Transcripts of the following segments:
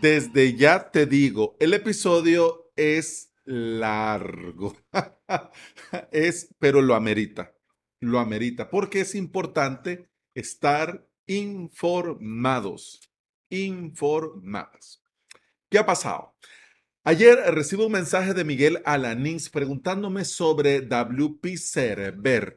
Desde ya te digo, el episodio es largo. es, pero lo amerita. Lo amerita porque es importante estar informados. Informadas. ¿Qué ha pasado? Ayer recibo un mensaje de Miguel Alanís preguntándome sobre WP Server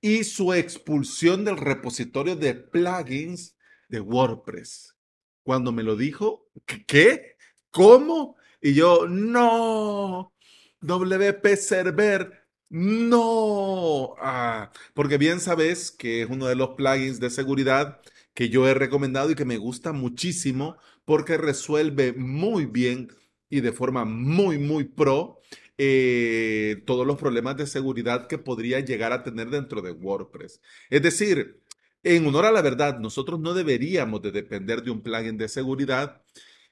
y su expulsión del repositorio de plugins de WordPress. Cuando me lo dijo, ¿qué? ¿Cómo? Y yo, no, WP Server, no. Ah, porque bien sabes que es uno de los plugins de seguridad que yo he recomendado y que me gusta muchísimo porque resuelve muy bien y de forma muy, muy pro eh, todos los problemas de seguridad que podría llegar a tener dentro de WordPress. Es decir, en honor a la verdad, nosotros no deberíamos de depender de un plugin de seguridad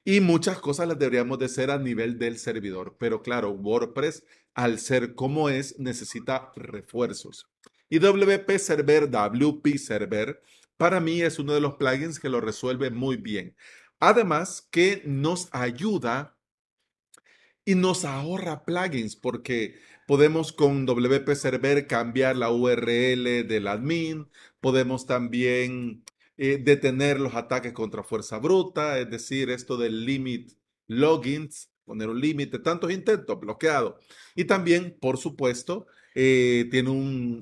y muchas cosas las deberíamos de hacer a nivel del servidor. Pero claro, WordPress, al ser como es, necesita refuerzos. Y WP Server, WP Server, para mí es uno de los plugins que lo resuelve muy bien. Además que nos ayuda y nos ahorra plugins porque podemos con WP Server cambiar la URL del admin, podemos también eh, detener los ataques contra fuerza bruta, es decir, esto del limit logins, poner un límite, tantos intentos, bloqueado. Y también, por supuesto, eh, tiene un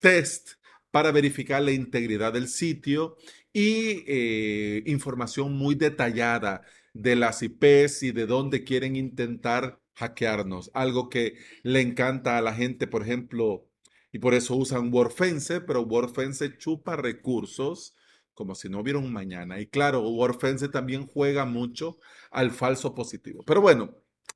test para verificar la integridad del sitio y eh, información muy detallada de las IPs y de dónde quieren intentar hackearnos. Algo que le encanta a la gente, por ejemplo, y por eso usan WordFence, pero WordFence chupa recursos como si no hubiera un mañana. Y claro, WordFence también juega mucho al falso positivo. Pero bueno,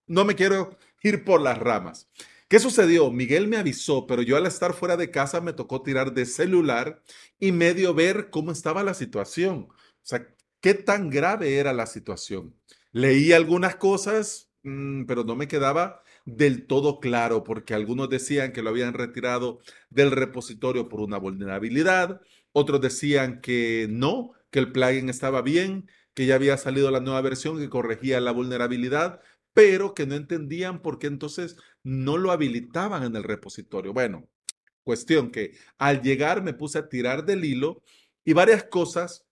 no me quiero ir por las ramas. ¿Qué sucedió? Miguel me avisó, pero yo al estar fuera de casa me tocó tirar de celular y medio ver cómo estaba la situación. O sea, qué tan grave era la situación. Leí algunas cosas, mm, pero no me quedaba del todo claro, porque algunos decían que lo habían retirado del repositorio por una vulnerabilidad, otros decían que no, que el plugin estaba bien, que ya había salido la nueva versión que corregía la vulnerabilidad, pero que no entendían por qué entonces no lo habilitaban en el repositorio. Bueno, cuestión que al llegar me puse a tirar del hilo y varias cosas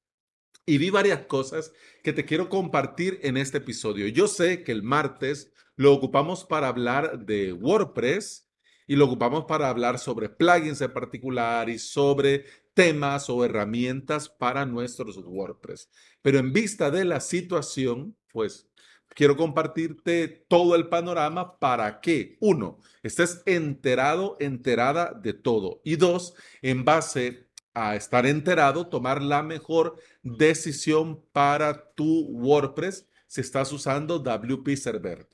y vi varias cosas que te quiero compartir en este episodio. Yo sé que el martes lo ocupamos para hablar de WordPress y lo ocupamos para hablar sobre plugins en particular y sobre temas o herramientas para nuestros WordPress. Pero en vista de la situación, pues quiero compartirte todo el panorama para que, uno, estés enterado, enterada de todo. Y dos, en base a estar enterado, tomar la mejor decisión para tu WordPress si estás usando WP Server.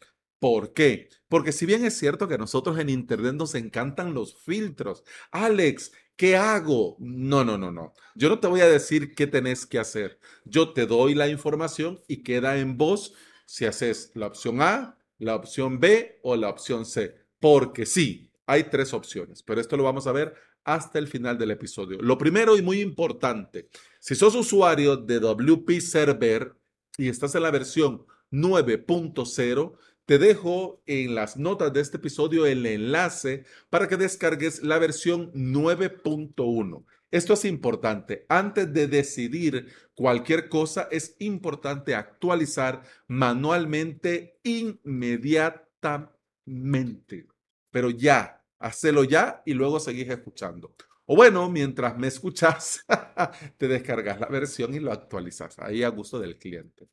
¿Por qué? Porque si bien es cierto que nosotros en Internet nos encantan los filtros, Alex, ¿qué hago? No, no, no, no. Yo no te voy a decir qué tenés que hacer. Yo te doy la información y queda en vos si haces la opción A, la opción B o la opción C. Porque sí, hay tres opciones, pero esto lo vamos a ver hasta el final del episodio. Lo primero y muy importante, si sos usuario de WP Server y estás en la versión 9.0, te dejo en las notas de este episodio el enlace para que descargues la versión 9.1. Esto es importante. Antes de decidir cualquier cosa, es importante actualizar manualmente inmediatamente. Pero ya, Hacelo ya y luego seguís escuchando. O bueno, mientras me escuchas, te descargas la versión y lo actualizas. Ahí a gusto del cliente.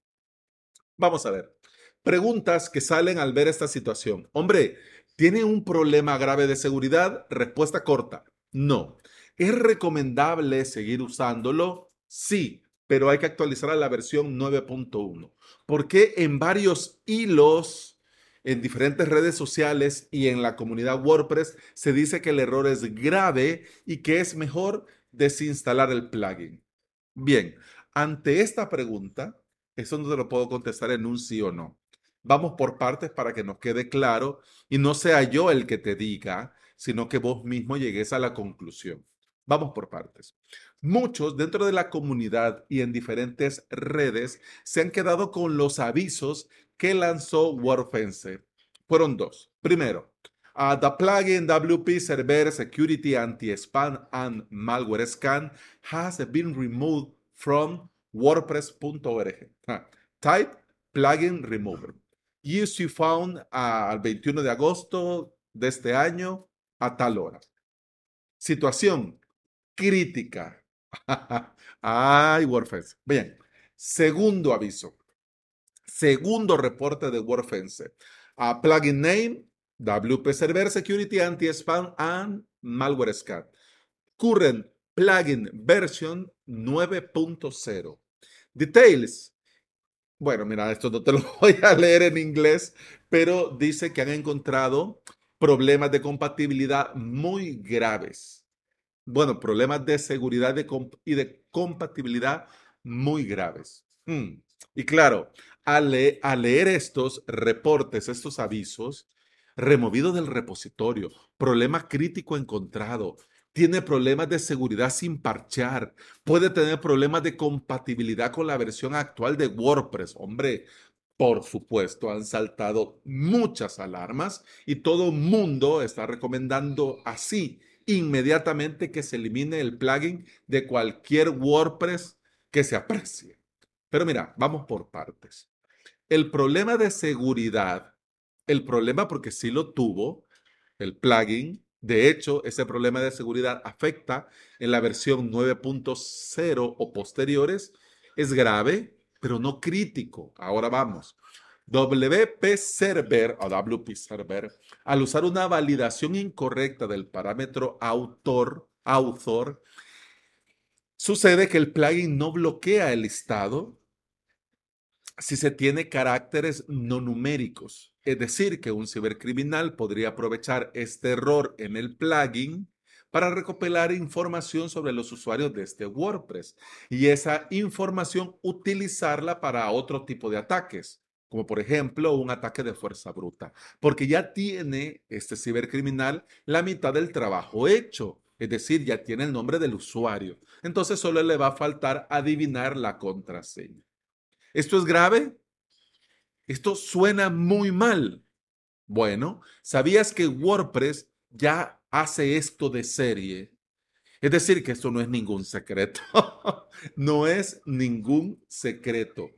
Vamos a ver. Preguntas que salen al ver esta situación. Hombre, ¿tiene un problema grave de seguridad? Respuesta corta. No. ¿Es recomendable seguir usándolo? Sí, pero hay que actualizar a la versión 9.1. Porque en varios hilos en diferentes redes sociales y en la comunidad WordPress se dice que el error es grave y que es mejor desinstalar el plugin. Bien, ante esta pregunta, eso no te lo puedo contestar en un sí o no. Vamos por partes para que nos quede claro y no sea yo el que te diga, sino que vos mismo llegues a la conclusión. Vamos por partes. Muchos dentro de la comunidad y en diferentes redes se han quedado con los avisos que lanzó WordFence. Fueron dos. Primero, the plugin WP Server Security Anti-Spam and Malware Scan has been removed from WordPress.org. Type plugin remover. You found al 21 de agosto de este año a tal hora. Situación crítica. Ay, WordFence. Bien, segundo aviso. Segundo reporte de WordFence. A plugin name, WP Server Security Anti-Spam and Malware Scan. Current plugin version 9.0. Details. Bueno, mira, esto no te lo voy a leer en inglés, pero dice que han encontrado problemas de compatibilidad muy graves. Bueno, problemas de seguridad y de compatibilidad muy graves. Hmm. Y claro, al, leer estos reportes, estos avisos, removido del repositorio, problema crítico encontrado, tiene problemas de seguridad sin parchar, puede tener problemas de compatibilidad con la versión actual de WordPress. Hombre, por supuesto, han saltado muchas alarmas y todo mundo está recomendando así inmediatamente que se elimine el plugin de cualquier WordPress que se aprecie. Pero mira, vamos por partes. El problema de seguridad, el problema porque sí lo tuvo, el plugin, de hecho, ese problema de seguridad afecta en la versión 9.0 o posteriores, es grave pero no crítico. Ahora vamos. WP Server o WP Server, al usar una validación incorrecta del parámetro autor, author, sucede que el plugin no bloquea el listado si se tiene caracteres no numéricos. Es decir, que un cibercriminal podría aprovechar este error en el plugin para recopilar información sobre los usuarios de este WordPress y esa información utilizarla para otro tipo de ataques, como por ejemplo un ataque de fuerza bruta, porque ya tiene este cibercriminal la mitad del trabajo hecho, es decir, ya tiene el nombre del usuario. Entonces solo le va a faltar adivinar la contraseña. ¿Esto es grave? Esto suena muy mal. Bueno, ¿sabías que WordPress ya hace esto de serie. Es decir, que esto no es ningún secreto. no es ningún secreto.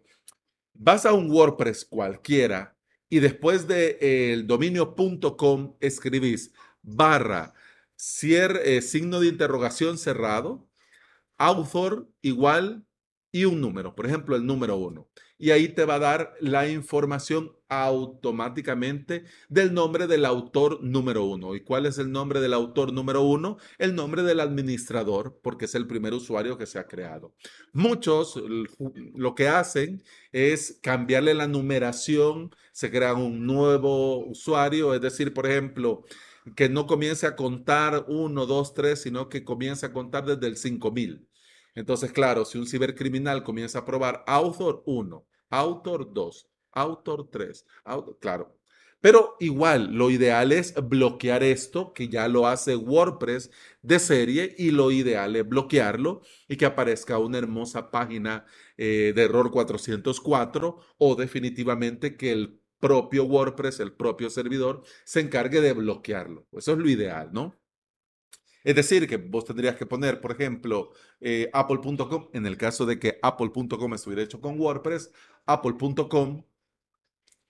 Vas a un WordPress cualquiera y después de el dominio.com escribís barra eh, signo de interrogación cerrado, author igual y un número, por ejemplo, el número uno. Y ahí te va a dar la información automáticamente del nombre del autor número uno. ¿Y cuál es el nombre del autor número uno? El nombre del administrador, porque es el primer usuario que se ha creado. Muchos lo que hacen es cambiarle la numeración, se crea un nuevo usuario, es decir, por ejemplo, que no comience a contar uno, dos, tres, sino que comience a contar desde el 5000. Entonces, claro, si un cibercriminal comienza a probar autor 1, autor 2, autor 3, claro. Pero igual, lo ideal es bloquear esto, que ya lo hace WordPress de serie, y lo ideal es bloquearlo y que aparezca una hermosa página eh, de error 404 o definitivamente que el propio WordPress, el propio servidor, se encargue de bloquearlo. Eso es lo ideal, ¿no? Es decir, que vos tendrías que poner, por ejemplo, eh, apple.com, en el caso de que apple.com estuviera hecho con WordPress, apple.com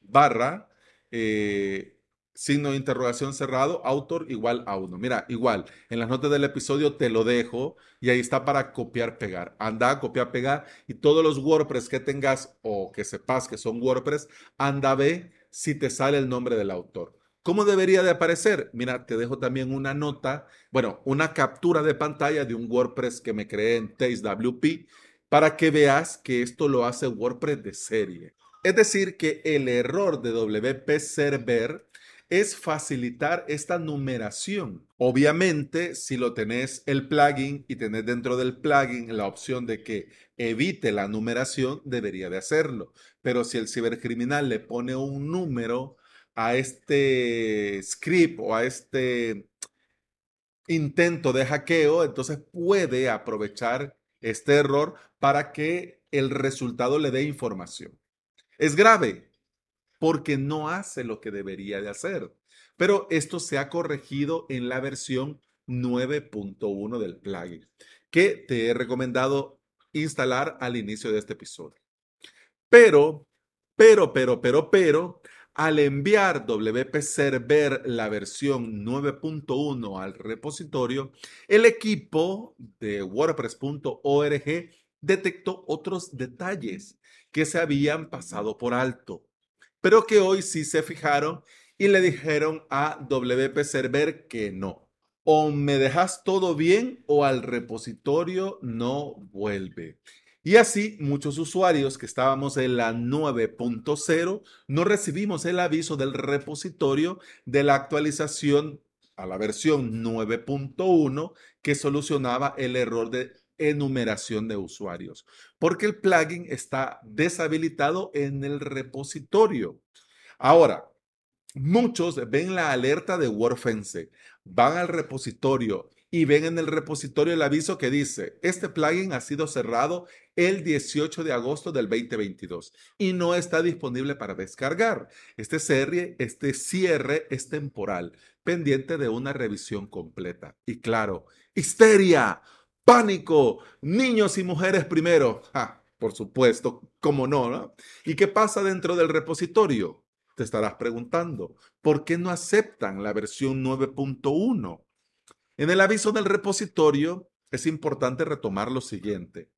barra eh, signo de interrogación cerrado, autor igual a uno. Mira, igual, en las notas del episodio te lo dejo y ahí está para copiar, pegar. Anda a copiar, pegar y todos los WordPress que tengas o que sepas que son WordPress, anda a ver si te sale el nombre del autor. ¿Cómo debería de aparecer? Mira, te dejo también una nota, bueno, una captura de pantalla de un WordPress que me creé en TasteWP para que veas que esto lo hace WordPress de serie. Es decir, que el error de WP Server es facilitar esta numeración. Obviamente, si lo tenés el plugin y tenés dentro del plugin la opción de que evite la numeración, debería de hacerlo. Pero si el cibercriminal le pone un número a este script o a este intento de hackeo, entonces puede aprovechar este error para que el resultado le dé información. Es grave porque no hace lo que debería de hacer. Pero esto se ha corregido en la versión 9.1 del plugin, que te he recomendado instalar al inicio de este episodio. Pero, pero, pero, pero, pero, al enviar WP Server la versión 9.1 al repositorio, el equipo de WordPress.org detectó otros detalles que se habían pasado por alto, pero que hoy sí se fijaron y le dijeron a WP Server que no. O me dejas todo bien o al repositorio no vuelve. Y así muchos usuarios que estábamos en la 9.0 no recibimos el aviso del repositorio de la actualización a la versión 9.1 que solucionaba el error de enumeración de usuarios, porque el plugin está deshabilitado en el repositorio. Ahora, muchos ven la alerta de WordFence, van al repositorio y ven en el repositorio el aviso que dice, este plugin ha sido cerrado el 18 de agosto del 2022 y no está disponible para descargar. Este cierre, este cierre es temporal, pendiente de una revisión completa. Y claro, histeria, pánico, niños y mujeres primero. por supuesto, cómo no, ¿no? ¿Y qué pasa dentro del repositorio? Te estarás preguntando, ¿por qué no aceptan la versión 9.1? En el aviso del repositorio es importante retomar lo siguiente,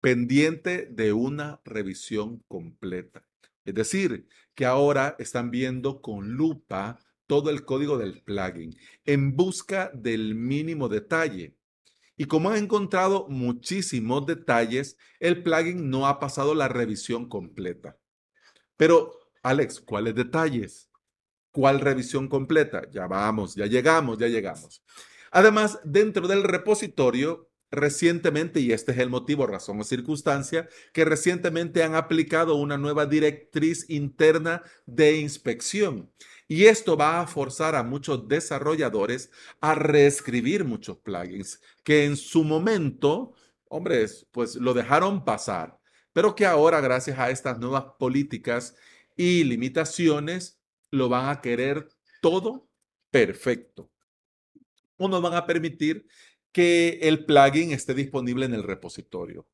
pendiente de una revisión completa. Es decir, que ahora están viendo con lupa todo el código del plugin en busca del mínimo detalle. Y como han encontrado muchísimos detalles, el plugin no ha pasado la revisión completa. Pero, Alex, ¿cuáles detalles? ¿Cuál revisión completa? Ya vamos, ya llegamos, ya llegamos. Además, dentro del repositorio, recientemente, y este es el motivo, razón o circunstancia, que recientemente han aplicado una nueva directriz interna de inspección. Y esto va a forzar a muchos desarrolladores a reescribir muchos plugins que en su momento, hombres, pues lo dejaron pasar, pero que ahora, gracias a estas nuevas políticas y limitaciones, lo van a querer todo perfecto o no van a permitir que el plugin esté disponible en el repositorio.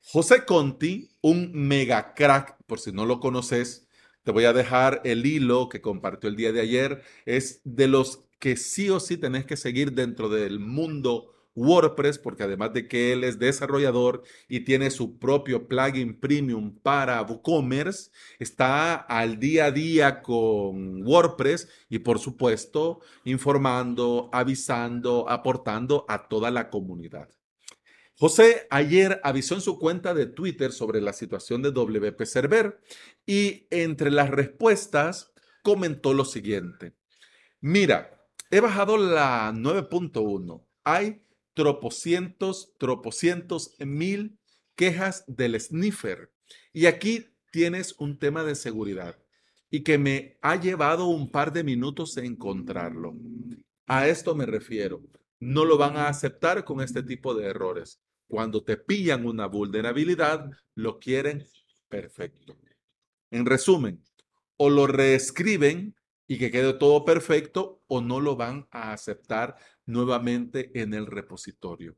José Conti, un mega crack, por si no lo conoces, te voy a dejar el hilo que compartió el día de ayer. Es de los que sí o sí tenés que seguir dentro del mundo WordPress, porque además de que él es desarrollador y tiene su propio plugin premium para WooCommerce, está al día a día con WordPress y por supuesto informando, avisando, aportando a toda la comunidad. José ayer avisó en su cuenta de Twitter sobre la situación de WP Server y entre las respuestas comentó lo siguiente. Mira, he bajado la 9.1. Hay tropocientos, tropocientos mil quejas del sniffer. Y aquí tienes un tema de seguridad y que me ha llevado un par de minutos encontrarlo. A esto me refiero. No lo van a aceptar con este tipo de errores. Cuando te pillan una vulnerabilidad, lo quieren perfecto. En resumen, o lo reescriben y que quede todo perfecto o no lo van a aceptar nuevamente en el repositorio.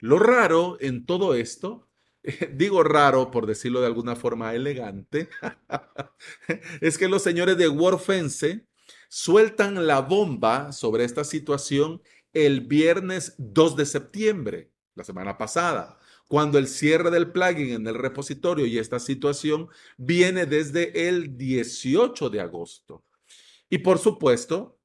Lo raro en todo esto, digo raro por decirlo de alguna forma elegante, es que los señores de WordFence sueltan la bomba sobre esta situación el viernes 2 de septiembre, la semana pasada, cuando el cierre del plugin en el repositorio y esta situación viene desde el 18 de agosto. Y por supuesto,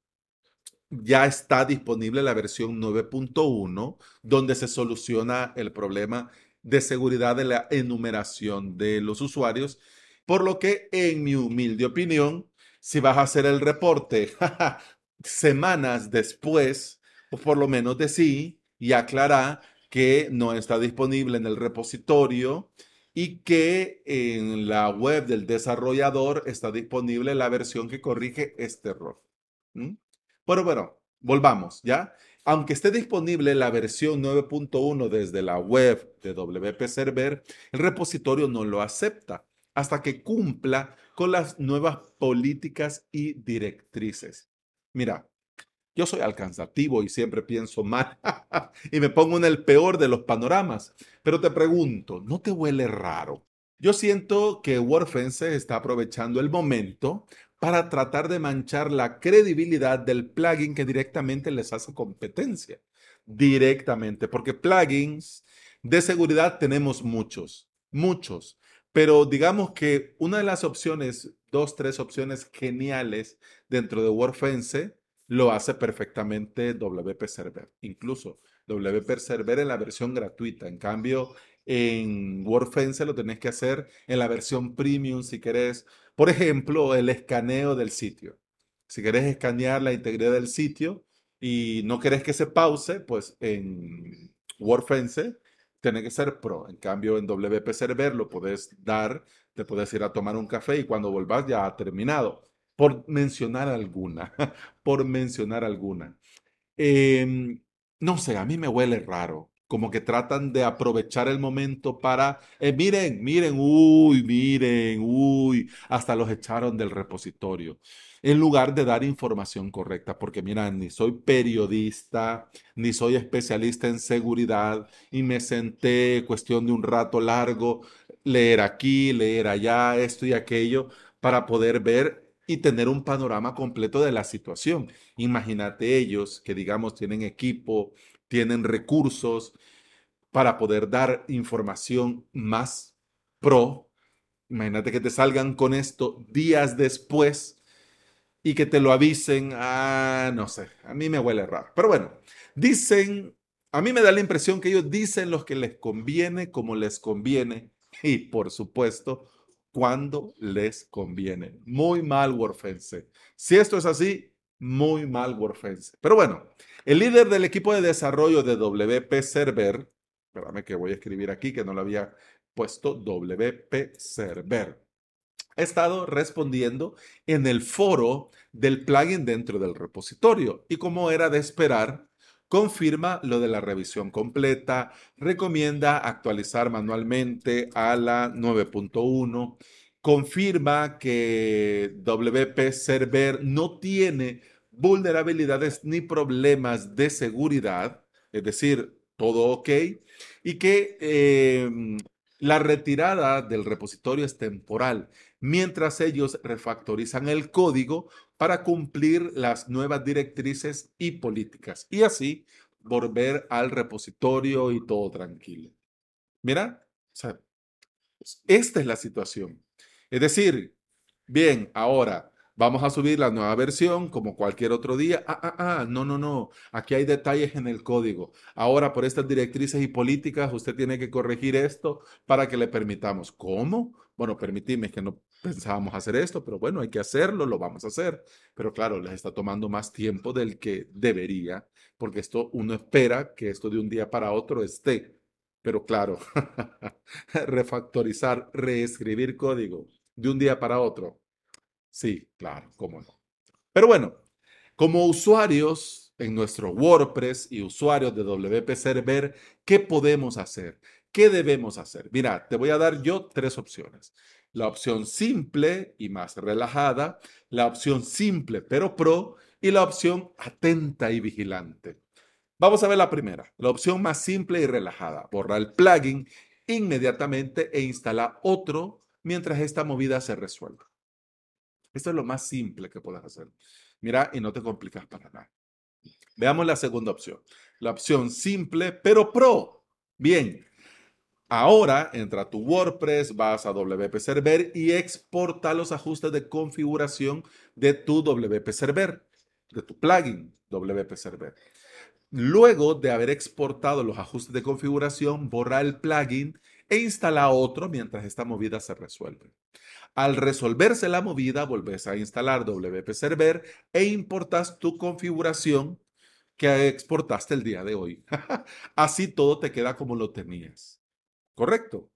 ya está disponible la versión 9.1, donde se soluciona el problema de seguridad de la enumeración de los usuarios, por lo que en mi humilde opinión, si vas a hacer el reporte semanas después, por lo menos de sí, y aclarar que no está disponible en el repositorio y que en la web del desarrollador está disponible la versión que corrige este error. Bueno, bueno, volvamos, ¿ya? aunque esté disponible la versión 9.1 desde la web de WP Server, el repositorio no lo acepta hasta que cumpla con las nuevas políticas y directrices. Mira, yo soy alcanzativo y siempre pienso mal y me pongo en el peor de los panoramas. Pero te pregunto, ¿no te huele raro? Yo siento que WordFence está aprovechando el momento para tratar de manchar la credibilidad del plugin que directamente les hace competencia. Directamente, porque plugins de seguridad tenemos muchos, muchos. Pero digamos que una de las opciones, dos, tres opciones geniales dentro de WordFence lo hace perfectamente WP Server. Incluso WP Server en la versión gratuita. En cambio, en WordFence lo tenés que hacer en la versión premium si querés. Por ejemplo, el escaneo del sitio. Si querés escanear la integridad del sitio y no querés que se pause, pues en WordFence tiene que ser pro. En cambio, en WP Server lo podés dar, te puedes ir a tomar un café y cuando volvás ya ha terminado por mencionar alguna, por mencionar alguna. Em, no sé, a mí me huele raro, como que tratan de aprovechar el momento para, eh, miren, miren, uy, miren, uy, hasta los echaron del repositorio, en lugar de dar información correcta, porque miran, ni soy periodista, ni soy especialista en seguridad, y me senté, cuestión de un rato largo, leer aquí, leer allá, esto y aquello, para poder ver y tener un panorama completo de la situación. Imagínate ellos que, digamos, tienen equipo, tienen recursos para poder dar información más pro. Imagínate que te salgan con esto días después y que te lo avisen. Ah, no sé, a mí me huele raro. Pero bueno, dicen, a mí me da la impresión que ellos dicen los que les conviene como les conviene y por supuesto cuando les conviene. Muy mal WordFence. Si esto es así, muy mal WordFence. Pero bueno, el líder del equipo de desarrollo de WP Server, espérame que voy a escribir aquí que no lo había puesto, WP Server, ha estado respondiendo en el foro del plugin dentro del repositorio. Y como era de esperar, confirma lo de la revisión completa, recomienda actualizar manualmente a la 9.1, confirma que WP Server no tiene vulnerabilidades ni problemas de seguridad, es decir, todo ok, y que em, la retirada del repositorio es temporal, mientras ellos refactorizan el código para cumplir las nuevas directrices y políticas y así volver al repositorio y todo tranquilo. Mira, esta es la situación. Es decir, bien, ahora vamos a subir la nueva versión como cualquier otro día. Ah, ah, ah, no, no, no. Aquí hay detalles en el código. Ahora, por estas directrices y políticas, usted tiene que corregir esto para que le permitamos. ¿Cómo? Bueno, permitime que no pensábamos hacer esto, pero bueno, hay que hacerlo, lo vamos a hacer. Pero claro, les está tomando más tiempo del que debería, porque esto uno espera que esto de un día para otro esté. Pero claro, refactorizar, reescribir código de un día para otro. Sí, claro, cómo no. Pero bueno, como usuarios en nuestro WordPress y usuarios de WP Server, ¿qué podemos hacer? ¿Qué debemos hacer? Mira, te voy a dar yo tres opciones la opción simple y más relajada, la opción simple pero pro y la opción atenta y vigilante. Vamos a ver la primera, la opción más simple y relajada. Borra el plugin inmediatamente e instala otro mientras esta movida se resuelva. Esto es lo más simple que puedes hacer. Mira, y no te complicas para nada. Veamos la segunda opción. La opción simple pero pro. Bien, Ahora entra a tu WordPress, vas a WP Server y exporta los ajustes de configuración de tu WP Server, de tu plugin WP Server. Luego de haber exportado los ajustes de configuración, borra el plugin e instala otro mientras esta movida se resuelve. Al resolverse la movida, volves a instalar WP Server e importas tu configuración que exportaste el día de hoy. Así todo te queda como lo tenías. Correcto.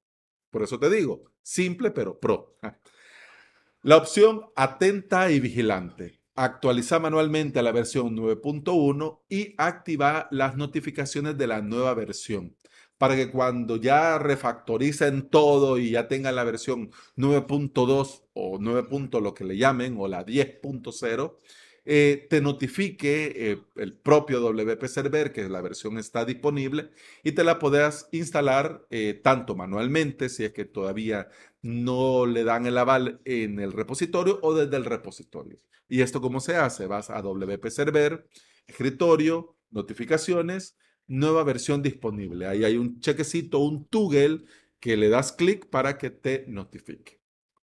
Por eso te digo, simple pero pro. La opción atenta y vigilante. actualiza manualmente a la versión 9.1 y activa las notificaciones de la nueva versión para que cuando ya refactoricen todo y ya tengan la versión 9.2 o 9. lo que le llamen o la 10.0, eh, te notifique eh, el propio WP Server que la versión está disponible y te la puedas instalar eh, tanto manualmente si es que todavía no le dan el aval en el repositorio o desde el repositorio. ¿Y esto cómo se hace? Vas a WP Server, escritorio, notificaciones, nueva versión disponible. Ahí hay un chequecito, un toggle que le das clic para que te notifique.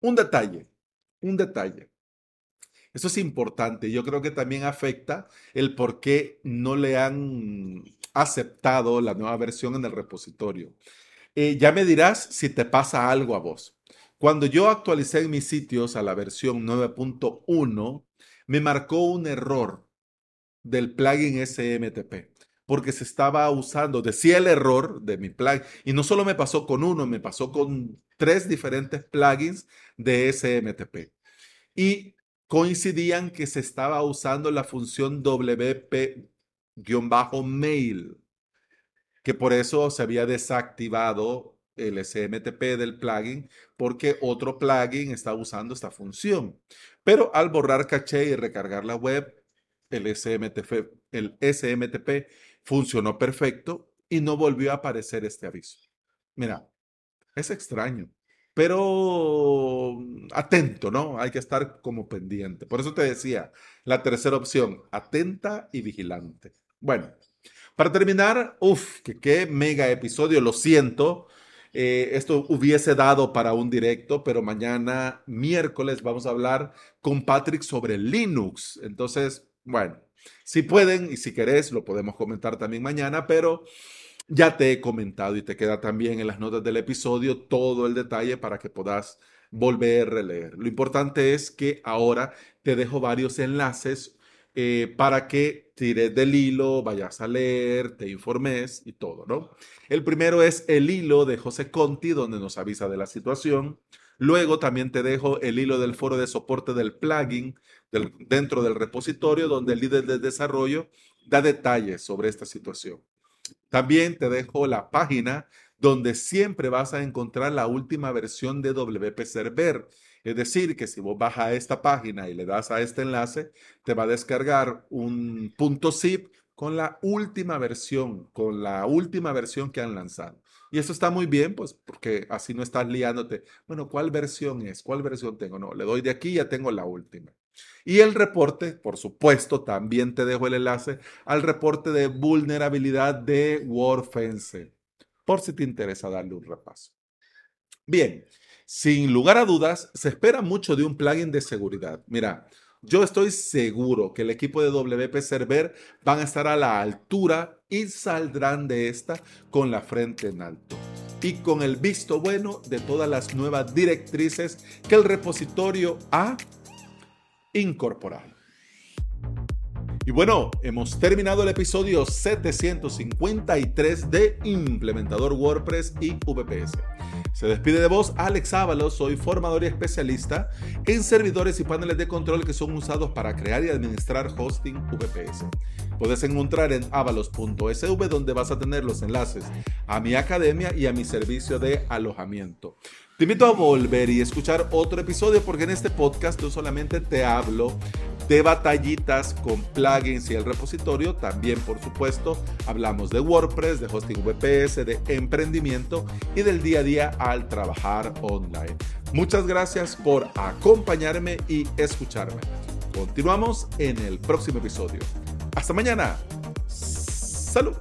Un detalle, un detalle. Eso es importante. Yo creo que también afecta el por qué no le han aceptado la nueva versión en el repositorio. Eh, ya me dirás si te pasa algo a vos. Cuando yo actualicé mis sitios a la versión 9.1, me marcó un error del plugin SMTP porque se estaba usando, decía el error de mi plugin, y no solo me pasó con uno, me pasó con tres diferentes plugins de SMTP. Y coincidían que se estaba usando la función WP-mail, que por eso se había desactivado el SMTP del plugin porque otro plugin está usando esta función. Pero al borrar caché y recargar la web, el SMTP, el SMTP funcionó perfecto y no volvió a aparecer este aviso. Mira, es extraño pero mm, atento, ¿no? Hay que estar como pendiente. Por eso te decía, la tercera opción, atenta y vigilante. Bueno, para terminar, uff, qué mega episodio, lo siento. Eh, esto hubiese dado para un directo, pero mañana, miércoles, vamos a hablar con Patrick sobre Linux. Entonces, bueno, si pueden y si querés, lo podemos comentar también mañana, pero ya te he comentado y te queda también en las notas del episodio todo el detalle para que puedas volver a releer. Lo importante es que ahora te dejo varios enlaces eh, para que tires del hilo, vayas a leer, te informes y todo, ¿no? El primero es el hilo de José Conti, donde nos avisa de la situación. Luego también te dejo el hilo del foro de soporte del plugin dentro del repositorio, donde el líder de desarrollo da detalles sobre esta situación. También te dejo la página donde siempre vas a encontrar la última versión de WP Server. Es decir, que si vos vas a esta página y le das a este enlace, te va a descargar un punto zip con la última versión, con la última versión que han lanzado. Y eso está muy bien, pues, porque así no estás liándote. Bueno, ¿cuál versión es? ¿Cuál versión tengo? No, le doy de aquí ya tengo la última. Y el reporte, por supuesto, también te dejo el enlace al reporte de vulnerabilidad de WordFence, por si te interesa darle un repaso. Bien, sin lugar a dudas, se espera mucho de un plugin de seguridad. Mira, yo estoy seguro que el equipo de WP Server van a estar a la altura y saldrán de esta con la frente en alto y con el visto bueno de todas las nuevas directrices que el repositorio ha incorporar. Y bueno, hemos terminado el episodio 753 de Implementador WordPress y VPS. Se despide de vos Alex Ábalos, soy formador y especialista en servidores y paneles de control que son usados para crear y administrar hosting VPS. Puedes encontrar en avalos.sv donde vas a tener los enlaces a mi academia y a mi servicio de alojamiento. Te invito a volver y escuchar otro episodio porque en este podcast yo solamente te hablo de batallitas con plugins y el repositorio. También, por supuesto, hablamos de WordPress, de hosting VPS, de emprendimiento y del día a día al trabajar online. Muchas gracias por acompañarme y escucharme. Continuamos en el próximo episodio. Hasta mañana. Salud.